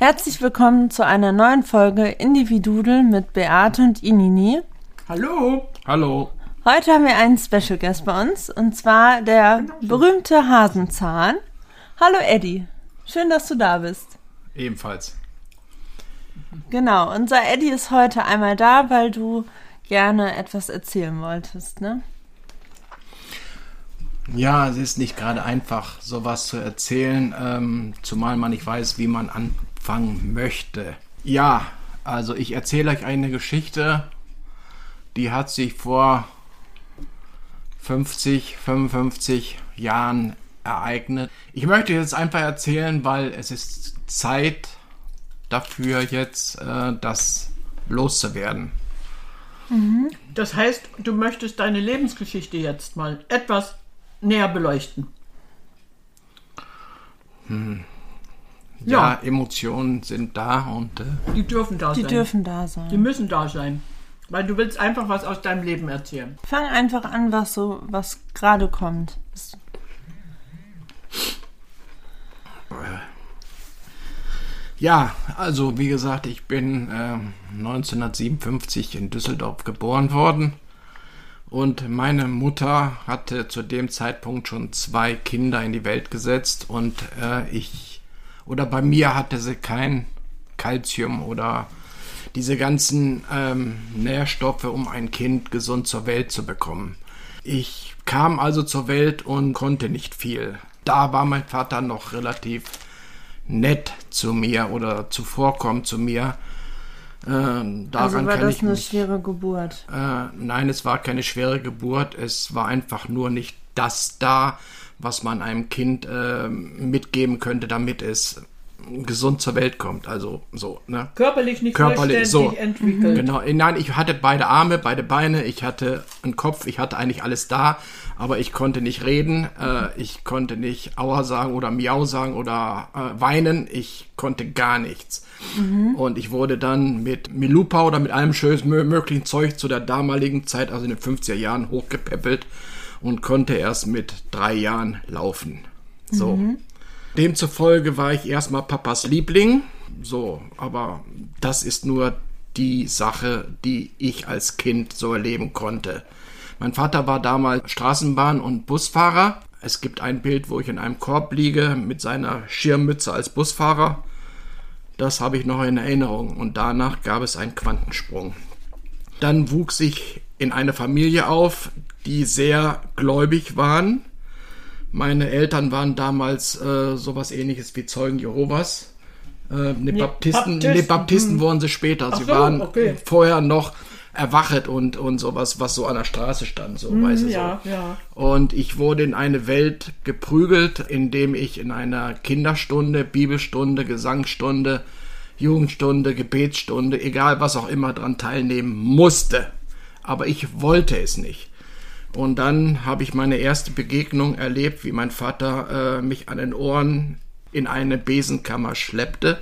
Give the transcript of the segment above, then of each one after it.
Herzlich willkommen zu einer neuen Folge Individudel mit Beate und Inini. Hallo. Hallo. Heute haben wir einen Special Guest bei uns und zwar der berühmte Hasenzahn. Hallo Eddie. Schön, dass du da bist. Ebenfalls. Genau, unser Eddie ist heute einmal da, weil du gerne etwas erzählen wolltest, ne? Ja, es ist nicht gerade einfach, sowas zu erzählen, ähm, zumal man nicht weiß, wie man an anfangen möchte. Ja, also ich erzähle euch eine Geschichte, die hat sich vor 50, 55 Jahren ereignet. Ich möchte jetzt einfach erzählen, weil es ist Zeit dafür jetzt, äh, das loszuwerden. Mhm. Das heißt, du möchtest deine Lebensgeschichte jetzt mal etwas näher beleuchten. Hm ja, ja, Emotionen sind da und. Äh, die dürfen da die sein. Die dürfen da sein. Die müssen da sein. Weil du willst einfach was aus deinem Leben erzählen. Fang einfach an, was so, was gerade kommt. Ja, also wie gesagt, ich bin äh, 1957 in Düsseldorf geboren worden und meine Mutter hatte zu dem Zeitpunkt schon zwei Kinder in die Welt gesetzt und äh, ich oder bei mir hatte sie kein Kalzium oder diese ganzen ähm, Nährstoffe, um ein Kind gesund zur Welt zu bekommen. Ich kam also zur Welt und konnte nicht viel. Da war mein Vater noch relativ nett zu mir oder zuvorkommt zu mir. Äh, daran also war das eine mich, schwere Geburt? Äh, nein, es war keine schwere Geburt. Es war einfach nur nicht das da, was man einem Kind äh, mitgeben könnte, damit es gesund zur Welt kommt. Also so, ne? Körperlich nicht Körperlich, so, entwickelt. Genau. Nein, ich hatte beide Arme, beide Beine, ich hatte einen Kopf, ich hatte eigentlich alles da, aber ich konnte nicht reden, äh, ich konnte nicht Aua sagen oder Miau sagen oder äh, weinen, ich konnte gar nichts. Mhm. Und ich wurde dann mit Milupa oder mit allem schönen möglichen Zeug zu der damaligen Zeit, also in den 50er Jahren, hochgepäppelt und konnte erst mit drei Jahren laufen. So. Mhm. Demzufolge war ich erstmal Papas Liebling. So, aber das ist nur die Sache, die ich als Kind so erleben konnte. Mein Vater war damals Straßenbahn- und Busfahrer. Es gibt ein Bild, wo ich in einem Korb liege mit seiner Schirmmütze als Busfahrer. Das habe ich noch in Erinnerung. Und danach gab es einen Quantensprung. Dann wuchs ich in eine Familie auf, die sehr gläubig waren. Meine Eltern waren damals äh, sowas ähnliches wie Zeugen Jehovas. Äh, ne, Baptisten, Baptisten, ne, Baptisten hm. wurden sie später. Sie so, waren okay. vorher noch erwachet und, und sowas, was so an der Straße stand, so, mm, weiß ich ja, so. Ja. Und ich wurde in eine Welt geprügelt, indem ich in einer Kinderstunde, Bibelstunde, Gesangsstunde, Jugendstunde, Gebetsstunde, egal was auch immer dran teilnehmen musste. Aber ich wollte es nicht. Und dann habe ich meine erste Begegnung erlebt, wie mein Vater äh, mich an den Ohren in eine Besenkammer schleppte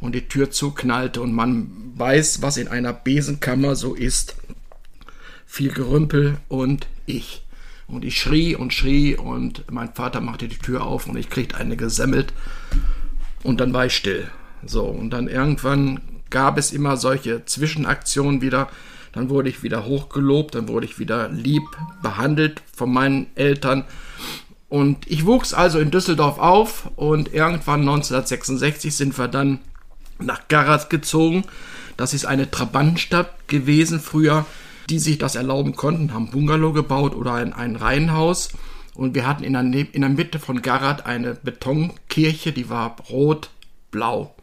und die Tür zuknallte und man weiß, was in einer Besenkammer so ist. Viel Gerümpel und ich. Und ich schrie und schrie und mein Vater machte die Tür auf und ich kriegte eine gesemmelt und dann war ich still. So, und dann irgendwann gab es immer solche Zwischenaktionen wieder, dann wurde ich wieder hochgelobt, dann wurde ich wieder lieb behandelt von meinen Eltern. Und ich wuchs also in Düsseldorf auf und irgendwann 1966 sind wir dann nach Garas gezogen. Das ist eine Trabantenstadt gewesen früher, die sich das erlauben konnten, haben Bungalow gebaut oder ein, ein Reihenhaus. Und wir hatten in der, Ne- in der Mitte von Garat eine Betonkirche, die war rot-blau.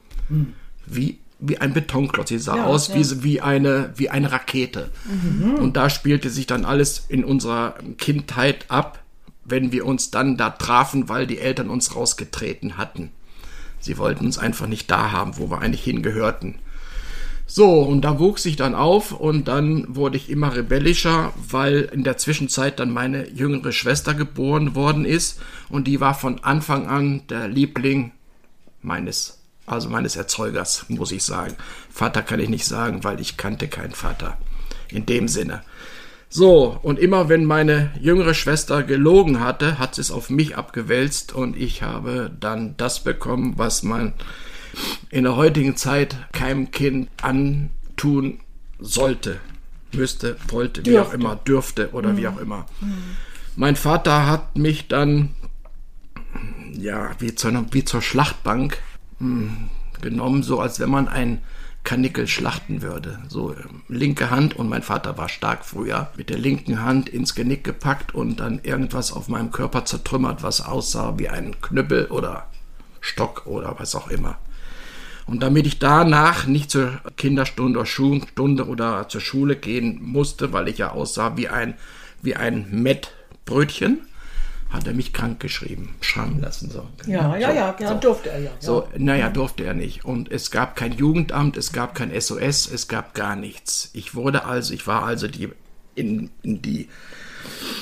Wie, wie ein Betonklotz. Sie sah aus Wie, wie, eine, wie eine Rakete. Und da spielte sich dann alles in unserer Kindheit ab, wenn wir uns dann da trafen, weil die Eltern uns rausgetreten hatten. Sie wollten uns einfach nicht da haben, wo wir eigentlich hingehörten. So, und da wuchs ich dann auf und dann wurde ich immer rebellischer, weil in der Zwischenzeit dann meine jüngere Schwester geboren worden ist und die war von Anfang an der Liebling meines, also meines Erzeugers, muss ich sagen. Vater kann ich nicht sagen, weil ich kannte keinen Vater. In dem Sinne. So, und immer wenn meine jüngere Schwester gelogen hatte, hat sie es auf mich abgewälzt und ich habe dann das bekommen, was man in der heutigen Zeit keinem Kind antun sollte, müsste, wollte, wie auch Dürfte. immer, dürfte oder wie auch immer. Mein Vater hat mich dann, ja, wie, zu einer, wie zur Schlachtbank genommen, so als wenn man ein Kanickel schlachten würde. So ähm, linke Hand und mein Vater war stark früher, mit der linken Hand ins Genick gepackt und dann irgendwas auf meinem Körper zertrümmert, was aussah wie ein Knüppel oder Stock oder was auch immer. Und damit ich danach nicht zur Kinderstunde oder Schulstunde oder zur Schule gehen musste, weil ich ja aussah wie ein, wie ein Mettbrötchen, hat er mich krank geschrieben, schreiben lassen. So. Ja, ja, So, ja, ja, so. durfte er ja. So, naja, durfte er nicht. Und es gab kein Jugendamt, es gab kein SOS, es gab gar nichts. Ich wurde also, ich war also die, in, in die,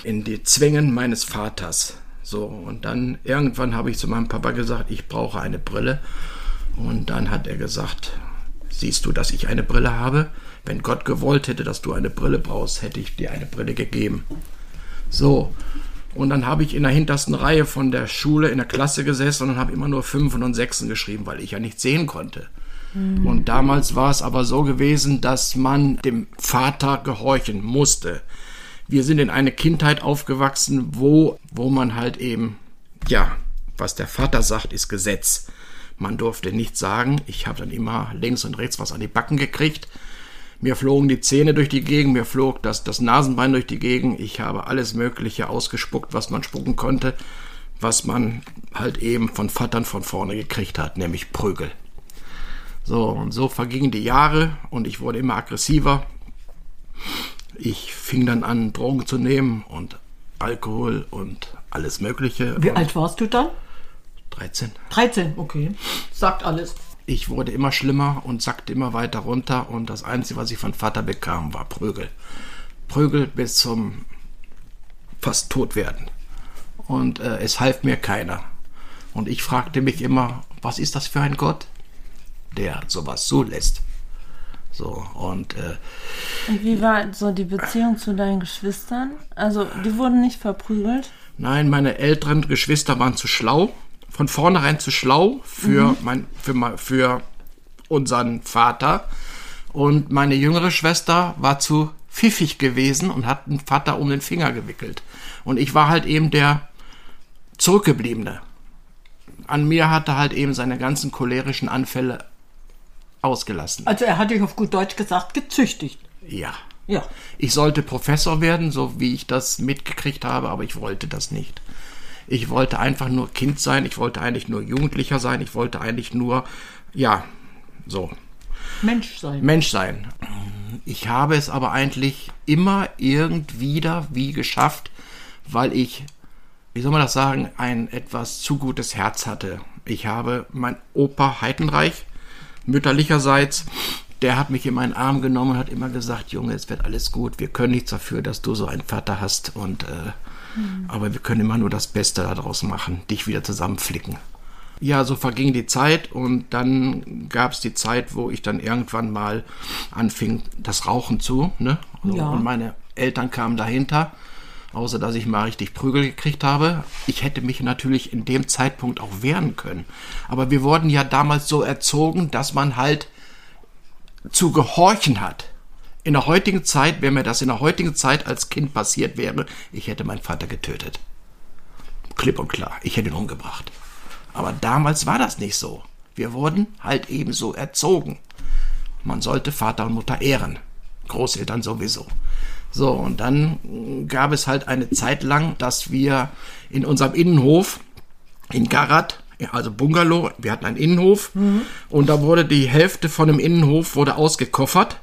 in die Zwängen meines Vaters. So, und dann irgendwann habe ich zu meinem Papa gesagt, ich brauche eine Brille. Und dann hat er gesagt, siehst du, dass ich eine Brille habe? Wenn Gott gewollt hätte, dass du eine Brille brauchst, hätte ich dir eine Brille gegeben. So. Und dann habe ich in der hintersten Reihe von der Schule in der Klasse gesessen und habe immer nur Fünfen und Sechsen geschrieben, weil ich ja nichts sehen konnte. Und damals war es aber so gewesen, dass man dem Vater gehorchen musste. Wir sind in eine Kindheit aufgewachsen, wo, wo man halt eben, ja, was der Vater sagt, ist Gesetz. Man durfte nichts sagen. Ich habe dann immer links und rechts was an die Backen gekriegt. Mir flogen die Zähne durch die Gegend, mir flog das, das Nasenbein durch die Gegend. Ich habe alles Mögliche ausgespuckt, was man spucken konnte, was man halt eben von Vatern von vorne gekriegt hat, nämlich Prügel. So, und so vergingen die Jahre und ich wurde immer aggressiver. Ich fing dann an, Drogen zu nehmen und Alkohol und alles Mögliche. Wie alt warst du dann? 13. 13, okay. Sagt alles. Ich wurde immer schlimmer und sackte immer weiter runter und das Einzige, was ich von Vater bekam, war Prügel. Prügel bis zum fast tot werden. Und äh, es half mir keiner. Und ich fragte mich immer, was ist das für ein Gott, der sowas zulässt? So, und äh, Und wie war so die Beziehung zu deinen Geschwistern? Also, die wurden nicht verprügelt. Nein, meine älteren Geschwister waren zu schlau, von vornherein zu schlau für, mein, für, mein- für unseren Vater. Und meine jüngere Schwester war zu pfiffig gewesen und hat den Vater um den Finger gewickelt. Und ich war halt eben der Zurückgebliebene. An mir hatte halt eben seine ganzen cholerischen Anfälle ausgelassen. Also er hat dich auf gut Deutsch gesagt gezüchtigt. Ja. Ja. Ich sollte Professor werden, so wie ich das mitgekriegt habe, aber ich wollte das nicht. Ich wollte einfach nur Kind sein, ich wollte eigentlich nur Jugendlicher sein, ich wollte eigentlich nur, ja, so, Mensch sein. Mensch sein. Ich habe es aber eigentlich immer irgendwie da wie geschafft, weil ich, wie soll man das sagen, ein etwas zu gutes Herz hatte. Ich habe mein Opa Heidenreich, mütterlicherseits, der hat mich in meinen Arm genommen und hat immer gesagt, Junge, es wird alles gut, wir können nichts dafür, dass du so einen Vater hast und äh, aber wir können immer nur das Beste daraus machen, dich wieder zusammenflicken. Ja, so verging die Zeit und dann gab es die Zeit, wo ich dann irgendwann mal anfing, das Rauchen zu. Ne? Also, Ja. Und meine Eltern kamen dahinter, außer dass ich mal richtig Prügel gekriegt habe. Ich hätte mich natürlich in dem Zeitpunkt auch wehren können. Aber wir wurden ja damals so erzogen, dass man halt zu gehorchen hat. In der heutigen Zeit, wenn mir das in der heutigen Zeit als Kind passiert wäre, ich hätte meinen Vater getötet. Klipp und klar, ich hätte ihn umgebracht. Aber damals war das nicht so. Wir wurden halt eben so erzogen. Man sollte Vater und Mutter ehren. Großeltern sowieso. So, und dann gab es halt eine Zeit lang, dass wir in unserem Innenhof in Garat, also Bungalow, wir hatten einen Innenhof und da wurde die Hälfte von dem Innenhof wurde ausgekoffert,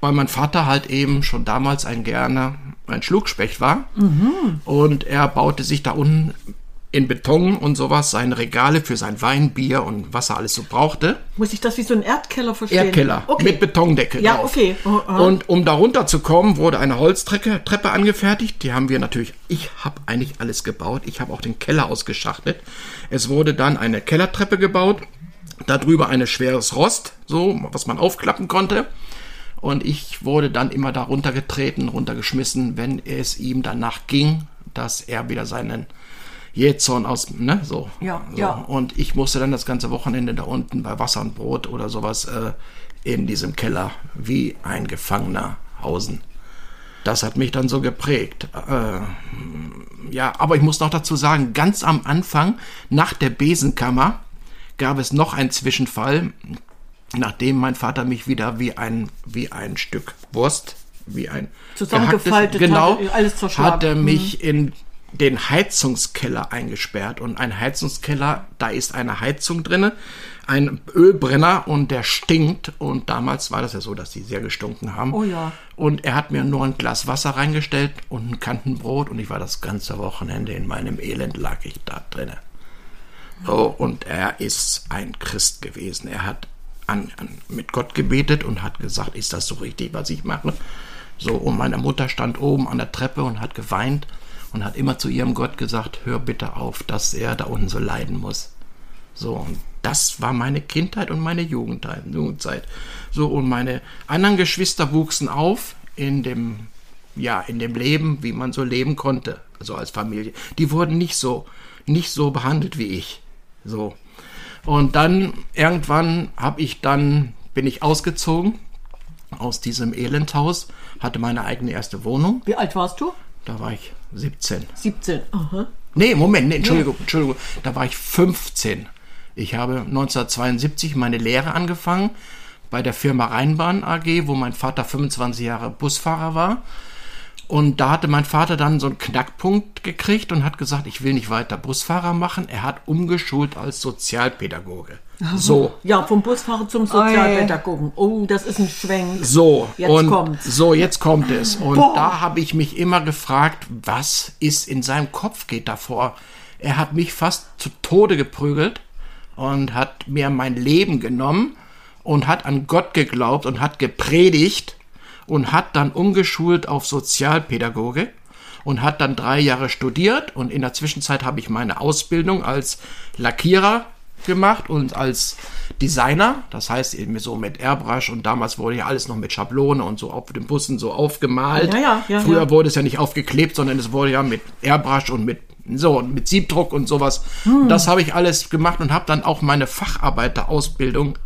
weil mein Vater halt eben schon damals ein gerne ein Schluckspecht war und er baute sich da unten in Beton und sowas seine Regale für sein Wein, Bier und was er alles so brauchte. Muss ich das wie so ein Erdkeller verstehen? Erdkeller Okay. mit Betondeckel Ja, drauf. okay. Oh, oh. Und um da runterzukommen, wurde eine Holztreppe Treppe angefertigt. Die haben wir natürlich, ich habe eigentlich alles gebaut. Ich habe auch den Keller ausgeschachtelt. Es wurde dann eine Kellertreppe gebaut. Darüber ein schweres Rost, so, was man aufklappen konnte. Und ich wurde dann immer da runtergetreten, runtergeschmissen, wenn es ihm danach ging, dass er wieder seinen Jähzorn aus, ne, so. Ja, so. ja. Und ich musste dann das ganze Wochenende da unten bei Wasser und Brot oder sowas äh, in diesem Keller wie ein Gefangener hausen. Das hat mich dann so geprägt. Äh, ja, aber ich muss noch dazu sagen, ganz am Anfang, nach der Besenkammer, gab es noch einen Zwischenfall, nachdem mein Vater mich wieder wie ein, wie ein Stück Wurst, wie ein Zusammengefaltet genau, hat, alles zerschlagen. hat er mich in den Heizungskeller eingesperrt. Und ein Heizungskeller, da ist eine Heizung drinne, ein Ölbrenner und der stinkt. Und damals war das ja so, dass die sehr gestunken haben. Oh ja. Und er hat mir nur ein Glas Wasser reingestellt und ein Kantenbrot und ich war das ganze Wochenende in meinem Elend lag ich da drinne. So, und er ist ein Christ gewesen. Er hat an, an, mit Gott gebetet und hat gesagt, ist das so richtig, was ich mache? So, und meine Mutter stand oben an der Treppe und hat geweint und hat immer zu ihrem Gott gesagt, hör bitte auf, dass er da unten so leiden muss. So, und das war meine Kindheit und meine Jugendzeit. So, und meine anderen Geschwister wuchsen auf in dem, ja, in dem Leben, wie man so leben konnte, so als Familie. Die wurden nicht so, nicht so behandelt wie ich. So. Und dann, irgendwann habe ich dann, bin ich ausgezogen aus diesem Elendhaus, hatte meine eigene erste Wohnung. Wie alt warst du? Da war ich 17. 17. Aha. Nee, Moment, nee, Entschuldigung, Entschuldigung. Da war ich 15. Ich habe 1972 meine Lehre angefangen bei der Firma Rheinbahn AG, wo mein Vater 25 Jahre Busfahrer war. Und da hatte mein Vater dann so einen Knackpunkt gekriegt und hat gesagt, ich will nicht weiter Busfahrer machen. Er hat umgeschult als Sozialpädagoge. So. Ja, vom Busfahrer zum Sozialpädagogen. Oh, das ist ein Schwenk. So, Jetzt und kommt's. so, jetzt kommt es. Und Boah. da habe ich mich immer gefragt, was ist in seinem Kopf geht davor? Er hat mich fast zu Tode geprügelt und hat mir mein Leben genommen und hat an Gott geglaubt und hat gepredigt und hat dann umgeschult auf Sozialpädagoge und hat dann drei Jahre studiert und in der Zwischenzeit habe ich meine Ausbildung als Lackierer gemacht und als Designer, das heißt eben so mit Airbrush und damals wurde ja alles noch mit Schablone und so auf den Bussen so aufgemalt. Ja, ja, ja, Früher wurde es ja nicht aufgeklebt, sondern es wurde ja mit Airbrush und mit so und mit Siebdruck und sowas. Hm. Das habe ich alles gemacht und habe dann auch meine Facharbeiterausbildung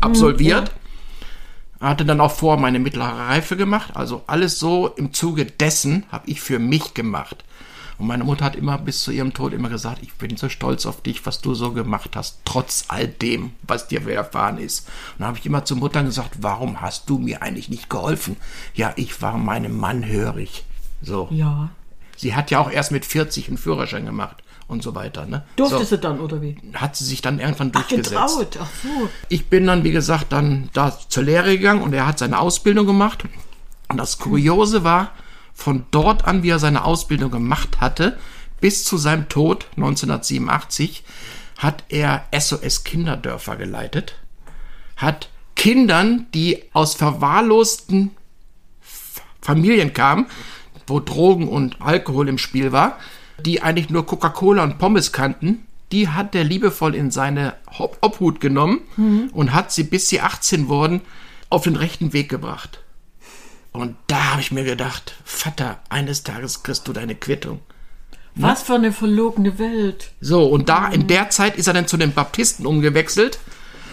absolviert. Hatte dann auch vor meine mittlere Reife gemacht. Also alles so im Zuge dessen habe ich für mich gemacht. Und meine Mutter hat immer bis zu ihrem Tod immer gesagt, ich bin so stolz auf dich, was du so gemacht hast, trotz all dem, was dir widerfahren ist. Und dann habe ich immer zur Mutter gesagt, warum hast du mir eigentlich nicht geholfen? Ja, ich war meinem Mann hörig. So. Ja. Sie hat ja auch erst mit 40 einen Führerschein gemacht und so weiter. Ne? Durfte so, sie dann, oder wie? Hat sie sich dann irgendwann durchgesetzt. Getraut. Ach so. Ich bin dann, wie gesagt, dann da zur Lehre gegangen und er hat seine Ausbildung gemacht. Und das Kuriose war, von dort an, wie er seine Ausbildung gemacht hatte, bis zu seinem Tod 1987, hat er SOS Kinderdörfer geleitet, hat Kindern, die aus verwahrlosten Familien kamen, wo Drogen und Alkohol im Spiel war, die eigentlich nur Coca-Cola und Pommes kannten, die hat er liebevoll in seine Ob- Obhut genommen und hat sie, bis sie 18 wurden, auf den rechten Weg gebracht. Und da habe ich mir gedacht, Vater, eines Tages kriegst du deine Quittung. Was für eine verlogene Welt. So, und da in der Zeit ist er dann zu den Baptisten umgewechselt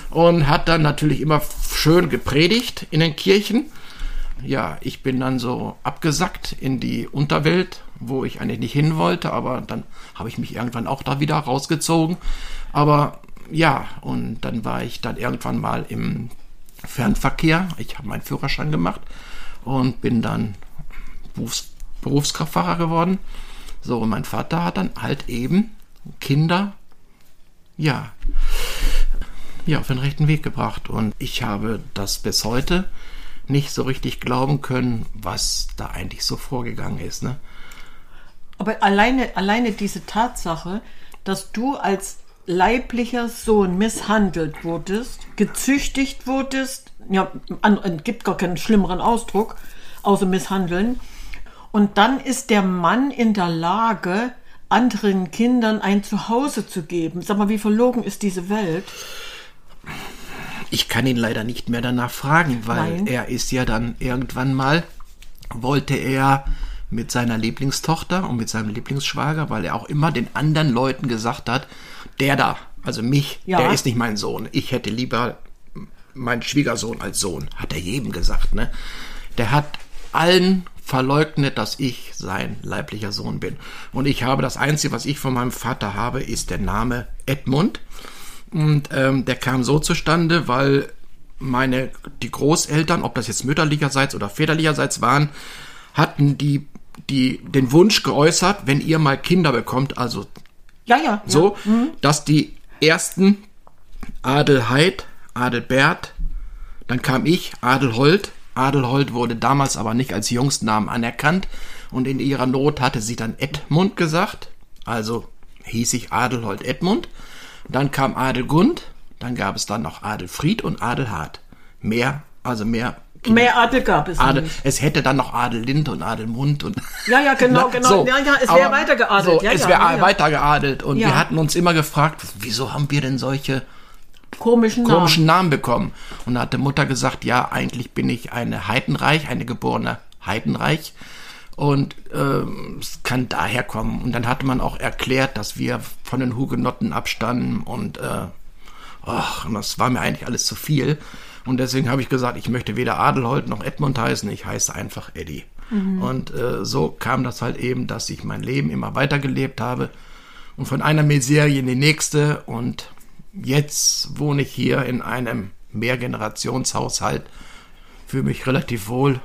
und hat dann natürlich immer schön gepredigt in den Kirchen. Ja, ich bin dann so abgesackt in die Unterwelt, wo ich eigentlich nicht hin wollte, aber dann habe ich mich irgendwann auch da wieder rausgezogen. Aber ja, und dann war ich dann irgendwann mal im Fernverkehr. Ich habe meinen Führerschein gemacht und bin dann Berufs Berufskraftfahrer geworden. So, und mein Vater hat dann halt eben Kinder, ja, ja, auf den rechten Weg gebracht. Und ich habe das bis heute nicht so richtig glauben können, was da eigentlich so vorgegangen ist. Ne? Aber alleine, alleine diese Tatsache, dass du als leiblicher Sohn misshandelt wurdest, gezüchtigt wurdest, ja, an, gibt gar keinen schlimmeren Ausdruck, außer misshandeln. Und dann ist der Mann in der Lage, anderen Kindern ein Zuhause zu geben. Sag mal, wie verlogen ist diese Welt? Ich kann ihn leider nicht mehr danach fragen, weil Nein. er ist ja dann irgendwann mal, wollte er mit seiner Lieblingstochter und mit seinem Lieblingsschwager, weil er auch immer den anderen Leuten gesagt hat, der da, also mich, Ja. der ist nicht mein Sohn. Ich hätte lieber meinen Schwiegersohn als Sohn, hat er jedem gesagt, ne? Der hat allen verleugnet, dass ich sein leiblicher Sohn bin. Und ich habe das Einzige, was ich von meinem Vater habe, ist der Name Edmund. Und ähm, der kam so zustande, weil meine, die Großeltern, ob das jetzt mütterlicherseits oder väterlicherseits waren, hatten die, die den Wunsch geäußert, wenn ihr mal Kinder bekommt, also Ja, ja. so, dass die ersten Adelheid, Adelbert, dann kam ich, Adelhold. Adelhold wurde damals aber nicht als Jungsnamen anerkannt und in ihrer Not hatte sie dann Edmund gesagt, also hieß ich Adelhold Edmund. Dann kam Adelgund, dann gab es dann noch Adelfried und Adelhard. Mehr, also mehr Ja. Mehr Adel gab es Adel, nicht. es hätte dann noch Adelinde und Adelmund und Ja, ja, genau, Na, genau. Ja, ja, es wäre weitergeadelt. So, Ja, es ja, wäre ja, weitergeadelt und wir hatten uns immer gefragt, wieso haben wir denn solche Komischen Namen. komischen Namen bekommen? Und da hat die Mutter gesagt, ja, eigentlich bin ich eine Heidenreich, eine geborene Heidenreich und ähm, es kann daher kommen. Und dann hatte man auch erklärt, dass wir von den Hugenotten abstammen und äh, ach, und das war mir eigentlich alles zu viel. Und deswegen habe ich gesagt, ich möchte weder Adelhold noch Edmund heißen, ich heiße einfach Eddie. Und äh, so kam das halt eben, dass ich mein Leben immer weitergelebt habe und von einer Miserie in die nächste. Und jetzt wohne ich hier in einem Mehrgenerationshaushalt, fühle mich relativ wohl.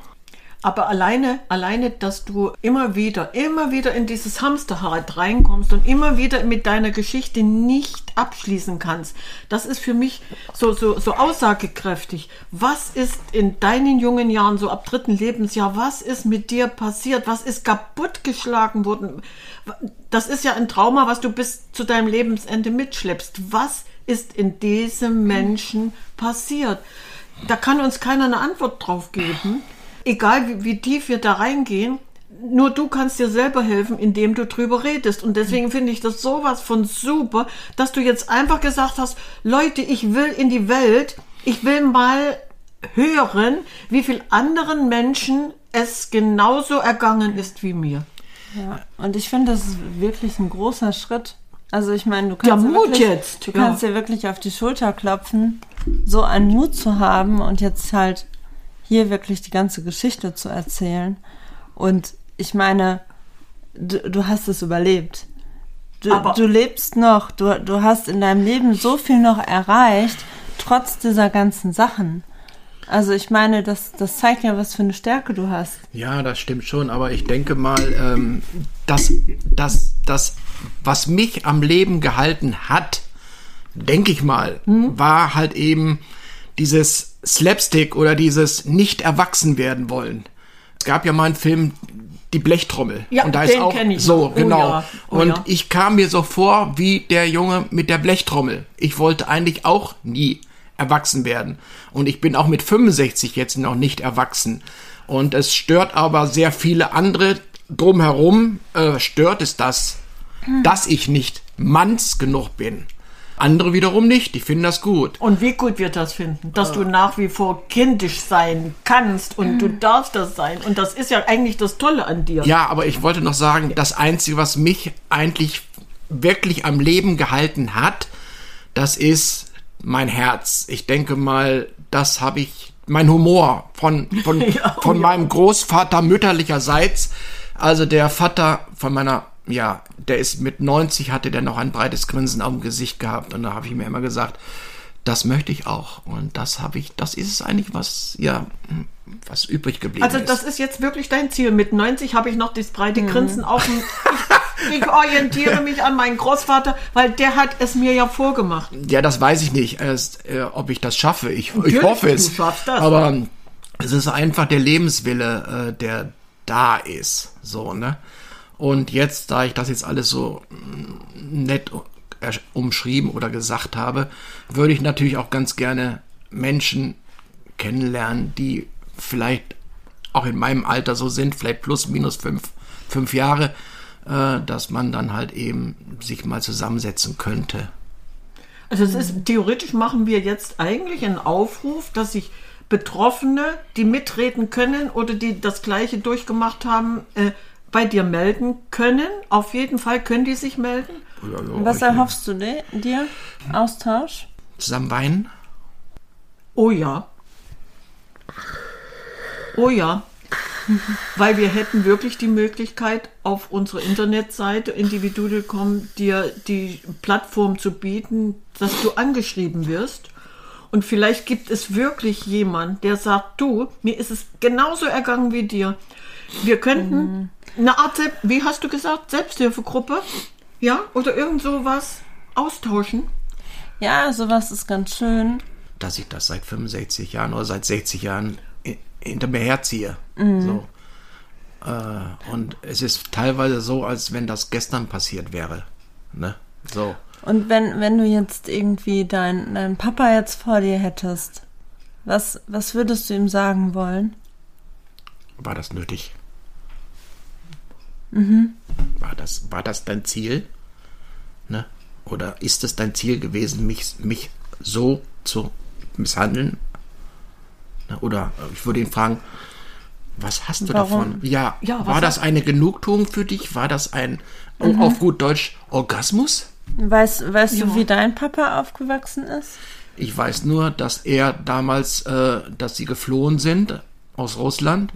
Aber alleine, alleine, dass du immer wieder, immer wieder in dieses Hamsterrad reinkommst und immer wieder mit deiner Geschichte nicht abschließen kannst, das ist für mich so, so, so aussagekräftig. Was ist in deinen jungen Jahren, so ab dritten Lebensjahr, was ist mit dir passiert? Was ist kaputtgeschlagen worden? Das ist ja ein Trauma, was du bis zu deinem Lebensende mitschleppst. Was ist in diesem Menschen passiert? Da kann uns keiner eine Antwort drauf geben egal wie, wie tief wir da reingehen, nur du kannst dir selber helfen, indem du drüber redest. Und deswegen finde ich das sowas von super, dass du jetzt einfach gesagt hast, Leute, ich will in die Welt, ich will mal hören, wie viel anderen Menschen es genauso ergangen ist wie mir. Ja, und ich finde, das ist wirklich ein großer Schritt. Also ich meine, du kannst, dir Mut wirklich, jetzt, du ja. kannst dir wirklich auf die Schulter klopfen, so einen Mut zu haben und jetzt halt hier wirklich die ganze Geschichte zu erzählen. Und ich meine, du, du hast es überlebt. Du, du lebst noch, du, du hast in deinem Leben so viel noch erreicht, trotz dieser ganzen Sachen. Also ich meine, das, das zeigt ja, was für eine Stärke du hast. Ja, das stimmt schon, aber ich denke mal, ähm, dass das, das, was mich am Leben gehalten hat, denke ich mal, war halt eben dieses Slapstick oder dieses nicht erwachsen werden wollen. Es gab ja mal einen Film, Die Blechtrommel. Ja, und da den ist auch ich so. Oh genau. ja, oh und ja. ich kam mir so vor wie der Junge mit der Blechtrommel. Ich wollte eigentlich auch nie erwachsen werden. Und ich bin auch mit 65 jetzt noch nicht erwachsen. Und es stört aber sehr viele andere drumherum, äh, stört es das, dass ich nicht manns genug bin. Andere wiederum nicht, die finden das gut. Und wie gut wir das finden, dass du nach wie vor kindisch sein kannst und du darfst das sein. Und das ist ja eigentlich das Tolle an dir. Ja, aber ich wollte noch sagen, das Einzige, was mich eigentlich wirklich am Leben gehalten hat, das ist mein Herz. Ich denke mal, das habe ich, mein Humor von, von, Ja, oh von ja. meinem Großvater mütterlicherseits. Also der Vater von meiner, ja, der ist mit 90, hatte der noch ein breites Grinsen auf dem Gesicht gehabt. Und da habe ich mir immer gesagt, Das möchte ich auch. Und das habe ich, das ist es eigentlich, was, ja, was übrig geblieben Also ist. das ist jetzt wirklich dein Ziel. Mit 90 habe ich noch das breite Grinsen auf dem... Ich, ich orientiere mich an meinen Großvater, weil der hat es mir ja vorgemacht. Ja, das weiß ich nicht, erst, äh, ob ich das schaffe. Ich, ich hoffe es. du schaffst das. Aber ähm, es ist einfach der Lebenswille, äh, der da ist. So, ne? Und jetzt, da ich das jetzt alles so nett umschrieben oder gesagt habe, würde ich natürlich auch ganz gerne Menschen kennenlernen, die vielleicht auch in meinem Alter so sind, vielleicht plus minus fünf, fünf Jahre, äh, dass man dann halt eben sich mal zusammensetzen könnte. Also es ist theoretisch machen wir jetzt eigentlich einen Aufruf, dass sich Betroffene, die mitreden können oder die das Gleiche durchgemacht haben, äh, bei dir melden können. Auf jeden Fall können die sich melden. Und was erhoffst du di- dir? Austausch? Zusammen weinen? Oh ja. Oh ja. Weil wir hätten wirklich die Möglichkeit, auf unserer Internetseite individuell.com dir die Plattform zu bieten, dass du angeschrieben wirst. Und vielleicht gibt es wirklich jemand, der sagt, du, mir ist es genauso ergangen wie dir. Wir könnten eine Art, Sel- wie hast du gesagt, Selbsthilfegruppe, ja, oder irgend sowas austauschen. Ja, sowas ist ganz schön. dass ich das seit 65 Jahren oder seit 60 Jahren hinter mir herziehe. Mhm. So. Äh, und es ist teilweise so, als wenn das gestern passiert wäre. Ne? So. Und wenn, wenn du jetzt irgendwie deinen dein Papa jetzt vor dir hättest, was, was würdest du ihm sagen wollen? War das nötig? Mhm. War, das, war das dein Ziel? Ne? Oder ist es dein Ziel gewesen, mich, mich so zu misshandeln? Ne? Oder äh, ich würde ihn fragen, was hast du Warum? davon? Ja, Ja, war das eine Genugtuung für dich? War das ein, oh, Mhm. auf gut Deutsch, Orgasmus? Weißt, weißt Ja. du, wie dein Papa aufgewachsen ist? Ich weiß nur, dass er damals, äh, dass sie geflohen sind aus Russland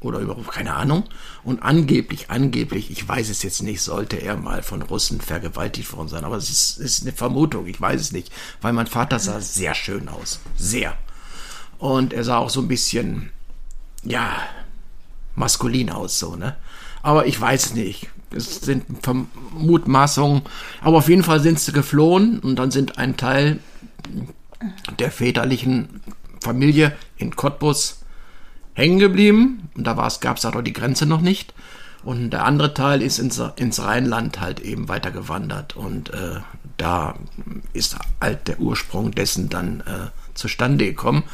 oder überhaupt keine Ahnung und angeblich, angeblich, ich weiß es jetzt nicht, sollte er mal von Russen vergewaltigt worden sein, aber es ist, ist eine Vermutung, ich weiß es nicht, weil mein Vater sah sehr schön aus, sehr und er sah auch so ein bisschen, ja, maskulin aus, so, ne? Aber ich weiß nicht. Es sind Vermutmaßungen. Aber auf jeden Fall sind sie geflohen und dann sind ein Teil der väterlichen Familie in Cottbus hängen geblieben. Und da gab es aber die Grenze noch nicht. Und der andere Teil ist ins, ins Rheinland halt eben weitergewandert. Und äh, da ist halt der Ursprung dessen dann äh, zustande gekommen.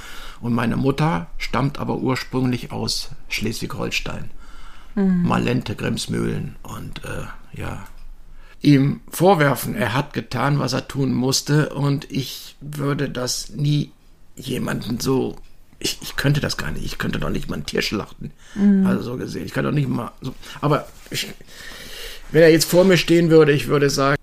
Und meine Mutter stammt aber ursprünglich aus Schleswig-Holstein. Malente, Grimsmühlen und äh, ja. Ihm vorwerfen, er hat getan, was er tun musste und ich würde das nie jemanden so. Ich, ich könnte das gar nicht. Ich könnte doch nicht mal ein Tier schlachten. Also so gesehen. Ich kann doch nicht mal so. Aber ich, wenn er jetzt vor mir stehen würde, ich würde sagen,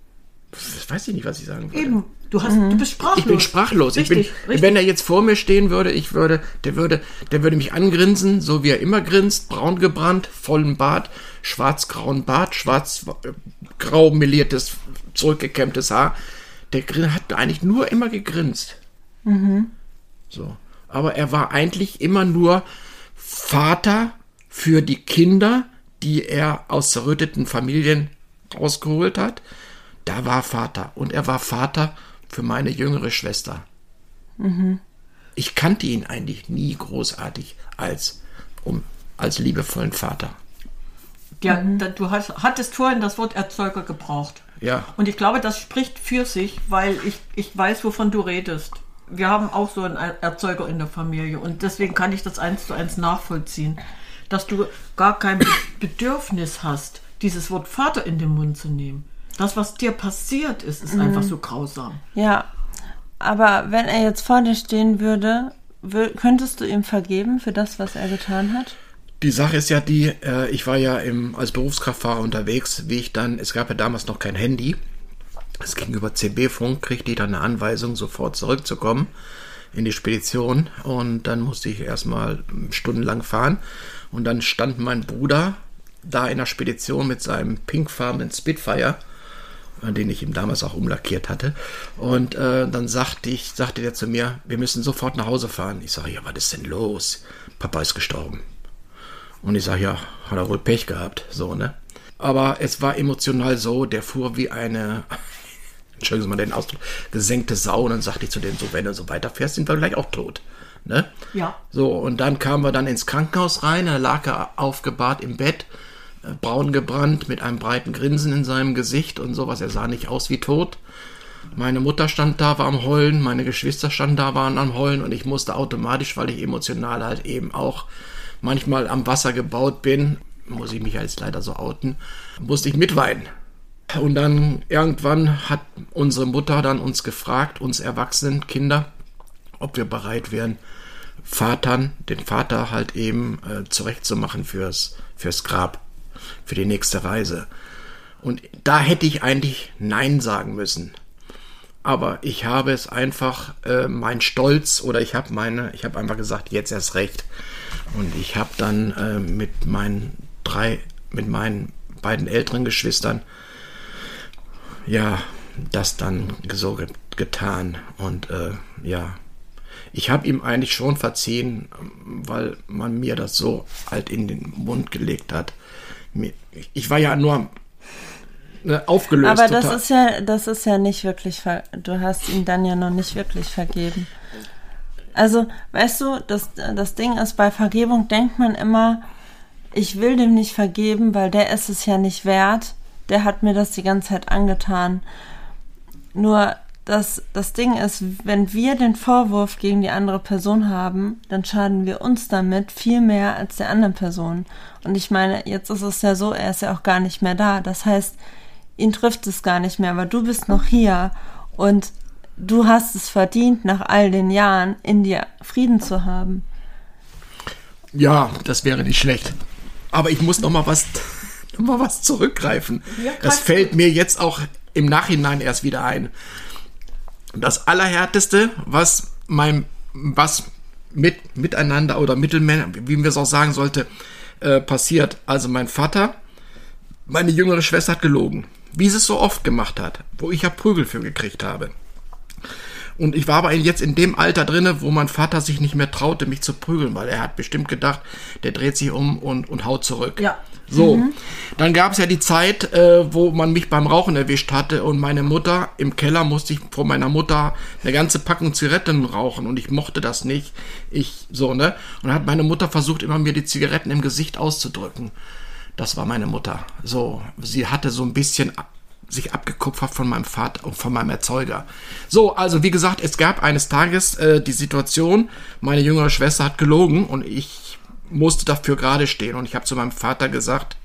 weiß ich nicht, was ich sagen würde. Eben, du, hast, du bist sprachlos. Ich bin sprachlos. Richtig, ich bin, richtig. Wenn er jetzt vor mir stehen würde, ich würde, der würde, der würde mich angrinsen, so wie er immer grinst, braun gebrannt, vollen Bart, schwarz-grauen Bart, schwarz-grau meliertes, zurückgekämmtes Haar. Der grin- hat eigentlich nur immer gegrinst. So. Aber er war eigentlich immer nur Vater für die Kinder, die er aus zerrütteten Familien rausgeholt hat. Da war Vater. Und er war Vater für meine jüngere Schwester. Ich kannte ihn eigentlich nie großartig als, um, als liebevollen Vater. Ja, da, du hast, hattest vorhin das Wort Erzeuger gebraucht. Ja. Und ich glaube, das spricht für sich, weil ich, ich weiß, wovon du redest. Wir haben auch so einen Er- Erzeuger in der Familie und deswegen kann ich das eins zu eins nachvollziehen, dass du gar kein Be- Bedürfnis hast, dieses Wort Vater in den Mund zu nehmen. Das, was dir passiert ist, ist einfach so grausam. Ja, aber wenn er jetzt vor dir stehen würde, wür- könntest du ihm vergeben für das, was er getan hat? Die Sache ist ja die, äh, ich war ja im, als Berufskraftfahrer unterwegs, wie ich dann, es gab ja damals noch kein Handy. Es ging über CB-Funk, kriegte ich dann eine Anweisung, sofort zurückzukommen in die Spedition. Und dann musste ich erstmal stundenlang fahren. Und dann stand mein Bruder da in der Spedition mit seinem pinkfarbenen Spitfire den ich ihm damals auch umlackiert hatte. Und äh, dann sagte ich, sagte der zu mir, wir müssen sofort nach Hause fahren. Ich sage, ja, was ist denn los? Papa ist gestorben. Und ich sage, ja, hat er wohl Pech gehabt, so, ne? Aber es war emotional so, der fuhr wie eine, entschuldigen Sie mal den Ausdruck, gesenkte Sau. Und dann sagte ich zu dem so, wenn du so weiterfährst, sind wir gleich auch tot. Ne? Ja. So, und dann kamen wir dann ins Krankenhaus rein, da lag er aufgebahrt im Bett, äh, braun gebrannt, mit einem breiten Grinsen in seinem Gesicht und sowas. Er sah nicht aus wie tot. Meine Mutter stand da, war am Heulen, meine Geschwister standen da, waren am Heulen und ich musste automatisch, weil ich emotional halt eben auch manchmal am Wasser gebaut bin, muss ich mich jetzt leider so outen, musste ich mitweinen. Und dann irgendwann hat unsere Mutter dann uns gefragt, uns erwachsenen Kinder, ob wir bereit wären, Vatern, den Vater halt eben äh, zurechtzumachen fürs, fürs Grab, für die nächste Reise. Und da hätte ich eigentlich Nein sagen müssen. Aber ich habe es einfach, äh, mein Stolz oder ich habe meine, ich habe einfach gesagt, jetzt erst recht. Und ich habe dann äh, mit meinen drei, mit meinen beiden älteren Geschwistern, ja, das dann so getan. Und äh, ja, ich habe ihm eigentlich schon verziehen, weil man mir das so halt in den Mund gelegt hat. Ich war ja nur ne, aufgelöst. Aber das total. ist ja, das ist ja nicht wirklich, du hast ihn dann ja noch nicht wirklich vergeben. Also, weißt du, das, das Ding ist, bei Vergebung denkt man immer, ich will dem nicht vergeben, weil der ist es ja nicht wert. Der hat mir das die ganze Zeit angetan. Nur das, das Ding ist, wenn wir den Vorwurf gegen die andere Person haben, dann schaden wir uns damit viel mehr als der anderen Person. Und ich meine, jetzt ist es ja so, er ist ja auch gar nicht mehr da. Das heißt, ihn trifft es gar nicht mehr, aber du bist noch hier und du hast es verdient, nach all den Jahren in dir Frieden zu haben. Ja, das wäre nicht schlecht. Aber ich muss noch mal was, mal was zurückgreifen. Ja, das fällt mir jetzt auch im Nachhinein erst wieder ein. Das Allerhärteste, was mein, was mit, miteinander oder Mittelmänner, wie wir es auch sagen sollte, äh, passiert. Also mein Vater, meine jüngere Schwester hat gelogen. Wie sie es so oft gemacht hat, wo ich ja Prügel für gekriegt habe. Und ich war aber jetzt in dem Alter drinne, wo mein Vater sich nicht mehr traute, mich zu prügeln, weil er hat bestimmt gedacht, der dreht sich um und, und haut zurück. Ja. So, mhm. dann gab es ja die Zeit, äh, wo man mich beim Rauchen erwischt hatte und meine Mutter im Keller musste ich vor meiner Mutter eine ganze Packung Zigaretten rauchen und ich mochte das nicht. Ich so ne und dann hat meine Mutter versucht immer mir die Zigaretten im Gesicht auszudrücken. Das war meine Mutter. So, sie hatte so ein bisschen sich abgekupfert von meinem Vater und von meinem Erzeuger. So, also wie gesagt, es gab eines Tages äh, die Situation, meine jüngere Schwester hat gelogen und ich musste dafür gerade stehen und ich habe zu meinem Vater gesagt,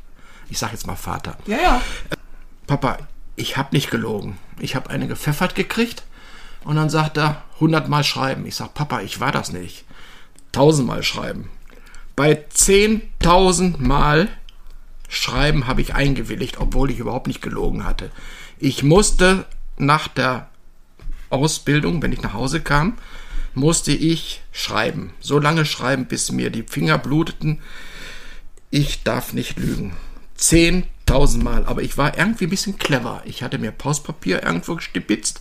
ich sage jetzt mal Vater. Ja, ja. Papa, ich habe nicht gelogen. Ich habe eine gepfeffert gekriegt und dann sagt er, hundertmal schreiben. Ich sage, Papa, ich war das nicht. Tausendmal schreiben. Bei zehntausend Mal Schreiben habe ich eingewilligt, obwohl ich überhaupt nicht gelogen hatte. Ich musste nach der Ausbildung, wenn ich nach Hause kam, musste ich schreiben. So lange schreiben, bis mir die Finger bluteten. Ich darf nicht lügen. Zehntausend Mal. Aber ich war irgendwie ein bisschen clever. Ich hatte mir Pauspapier irgendwo gestipitzt,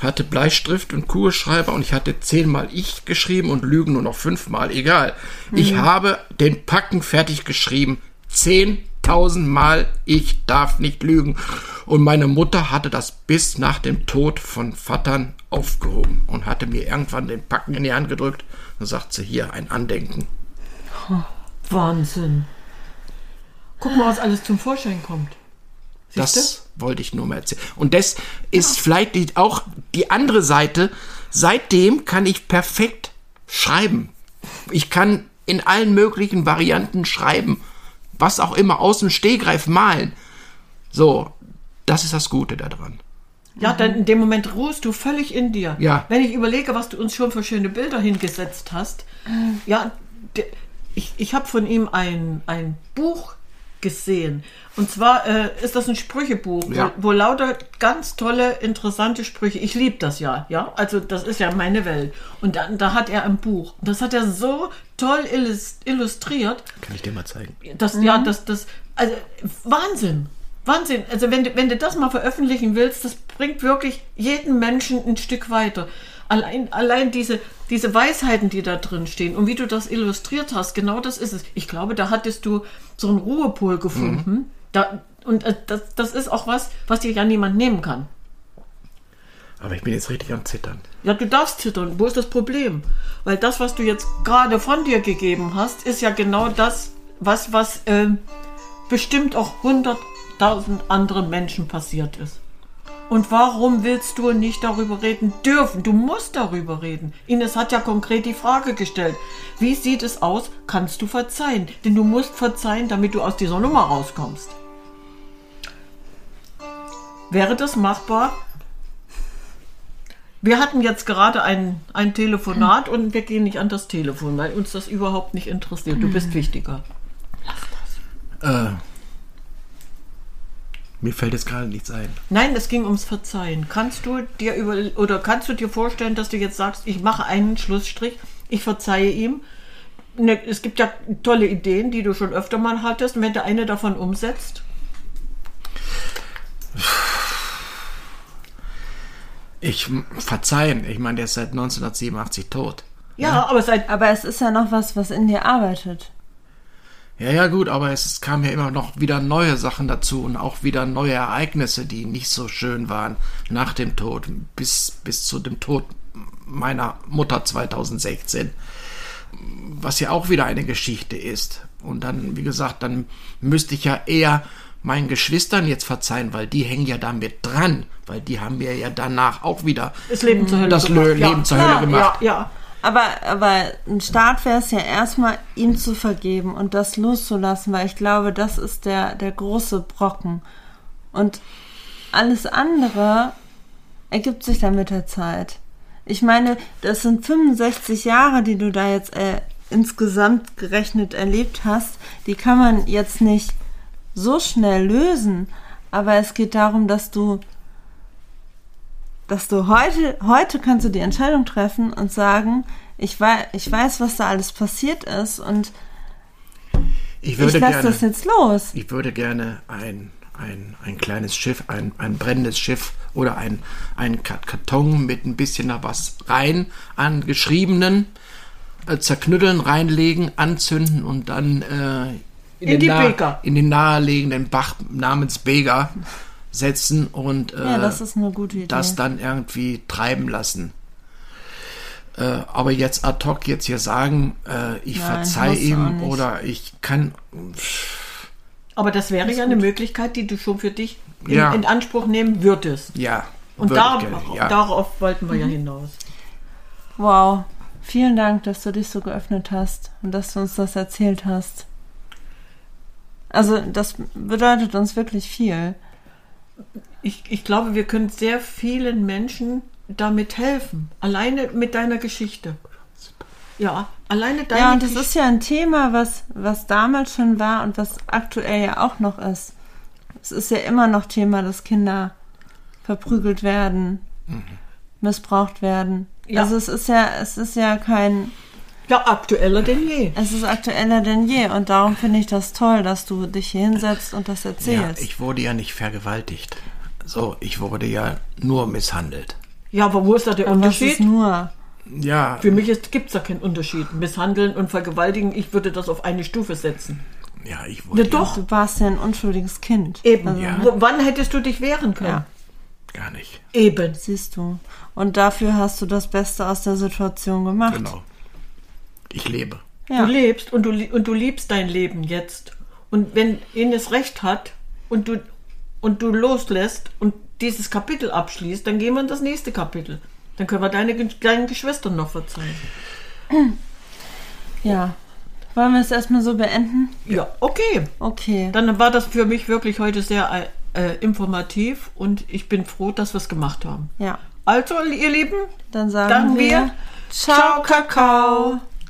hatte Bleistift und Kugelschreiber und ich hatte zehnmal ich geschrieben und Lügen nur noch fünfmal. Egal. Mhm. Ich habe den Packen fertig geschrieben. 10.000 Mal, ich darf nicht lügen. Und meine Mutter hatte das bis nach dem Tod von Vatern aufgehoben und hatte mir irgendwann den Packen in die Hand gedrückt und sagte sie, hier, ein Andenken. Wahnsinn. Guck mal, was alles zum Vorschein kommt. Siehst das wollte ich nur mal erzählen. Und das ist ja. vielleicht die, auch die andere Seite. Seitdem kann ich perfekt schreiben. Ich kann in allen möglichen Varianten schreiben was auch immer aus dem Stehgreif malen. So, das ist das Gute daran. Ja, dann in dem Moment ruhst du völlig in dir. Ja. Wenn ich überlege, was du uns schon für schöne Bilder hingesetzt hast. Ja, ich, ich habe von ihm ein, ein Buch gesehen. Und zwar äh, ist das ein Sprüchebuch, ja. wo, wo, lauter ganz tolle, interessante Sprüche. Ich liebe das ja, ja. Also das ist ja meine Welt. Und dann, da hat er ein Buch. Das hat er so toll illustriert. Kann ich dir mal zeigen? Das, mhm. Ja, das, das, also Wahnsinn. Wahnsinn. Also wenn du, wenn du das mal veröffentlichen willst, das bringt wirklich jeden Menschen ein Stück weiter. Allein, allein diese, diese Weisheiten, die da drin stehen und wie du das illustriert hast, genau das ist es. Ich glaube, da hattest du so einen Ruhepol gefunden. Da, und äh, das, das ist auch was, was dir ja niemand nehmen kann. Aber ich bin jetzt richtig am Zittern. Ja, du darfst zittern. Wo ist das Problem? Weil das, was du jetzt gerade von dir gegeben hast, ist ja genau das, was, was ähm, bestimmt auch hunderttausend anderen Menschen passiert ist. Und warum willst du nicht darüber reden dürfen? Du musst darüber reden. Ines hat ja konkret die Frage gestellt. Wie sieht es aus? Kannst du verzeihen? Denn du musst verzeihen, damit du aus dieser Nummer rauskommst. Wäre das machbar? Wir hatten jetzt gerade ein, ein Telefonat und wir gehen nicht an das Telefon, weil uns das überhaupt nicht interessiert. Du bist wichtiger. Äh, mir fällt jetzt gerade nichts ein. Nein, es ging ums Verzeihen. Kannst du dir über oder kannst du dir vorstellen, dass du jetzt sagst, ich mache einen Schlussstrich, ich verzeihe ihm? Ne, es gibt ja tolle Ideen, die du schon öfter mal hattest. Und wenn du eine davon umsetzt, Ich verzeihen. Ich meine, der ist seit 1987 tot. ja, aber seit Aber es ist ja noch was, was in dir arbeitet. Ja, ja, gut, aber es kamen ja immer noch wieder neue Sachen dazu und auch wieder neue Ereignisse, die nicht so schön waren nach dem Tod, bis, bis zu dem Tod meiner Mutter 2016. Was ja auch wieder eine Geschichte ist. Und dann, wie gesagt, dann müsste ich ja eher meinen Geschwistern jetzt verzeihen, weil die hängen ja damit dran, weil die haben mir ja danach auch wieder das Leben zur Hölle das gemacht. Leben zur ja, Hölle gemacht. Ja, ja. Aber, aber ein Start wäre es ja erstmal, ihm zu vergeben und das loszulassen, weil ich glaube, das ist der, der große Brocken. Und alles andere ergibt sich dann mit der Zeit. Ich meine, das sind 65 Jahre, die du da jetzt äh, insgesamt gerechnet erlebt hast. Die kann man jetzt nicht so schnell lösen. Aber es geht darum, dass du dass du heute, heute kannst du die Entscheidung treffen und sagen, ich weiß, ich weiß, was da alles passiert ist und Ich ich würde lasse gerne, das jetzt los. ich würde gerne ein, ein, ein kleines Schiff, ein, ein brennendes Schiff oder ein, ein Ka- Karton mit ein bisschen da was rein an geschriebenen, äh, zerknütteln, reinlegen, anzünden und dann äh, In den die nah- Beker. in den nahelegenden Bach namens Beger setzen und äh, Ja, das ist eine gute Idee. das dann irgendwie treiben lassen. Äh, aber jetzt ad hoc jetzt hier sagen, äh, ich Nein, verzeih musst du auch ihm oder ich kann Aber das wäre ja eine Möglichkeit, die du schon für dich in, Ja. in Anspruch nehmen würdest. Ja. Und da, gerne, ja. darauf wollten wir ja hinaus. Wow. Vielen Dank, dass du dich so geöffnet hast und dass du uns das erzählt hast. Also, das bedeutet uns wirklich viel. Ich, ich glaube, wir können sehr vielen Menschen damit helfen. Alleine mit deiner Geschichte. Ja, alleine deine Ja, und das Geschichte. ist ja ein Thema, was, was damals schon war und was aktuell ja auch noch ist. Es ist ja immer noch Thema, dass Kinder verprügelt werden, missbraucht werden. Ja. Also es ist ja, es ist ja kein, ja aktueller denn je. es ist aktueller denn je und darum finde ich das toll, dass du dich hier hinsetzt und das ja, erzählst. ich wurde ja nicht vergewaltigt. So, ich wurde ja nur misshandelt. Ja, aber wo ist da der Aber was ist Unterschied? nur? Ja, Für mich gibt es da keinen Unterschied. Misshandeln und vergewaltigen, ich würde das auf eine Stufe setzen. ja, ich wurde Ja, doch. Du warst ja ein unschuldiges Kind. Eben. Also, Ja. Wo, wann hättest du dich wehren können? Ja. ja gar nicht. Eben. Siehst du. Und dafür hast du das Beste aus der Situation gemacht. Genau. Ich lebe. Ja. Du lebst und du, und du liebst dein Leben jetzt. Und wenn Ines recht hat und du, und du loslässt und dieses Kapitel abschließt, dann gehen wir in das nächste Kapitel. Dann können wir deine kleinen Geschwistern noch verzeihen. ja. Wollen wir es erstmal so beenden? Ja, okay. Okay. Dann war das für mich wirklich heute sehr äh, informativ und ich bin froh, dass wir es gemacht haben. Ja. Also, ihr Lieben, Dann sagen Dann wir, wir Ciao, Kakao.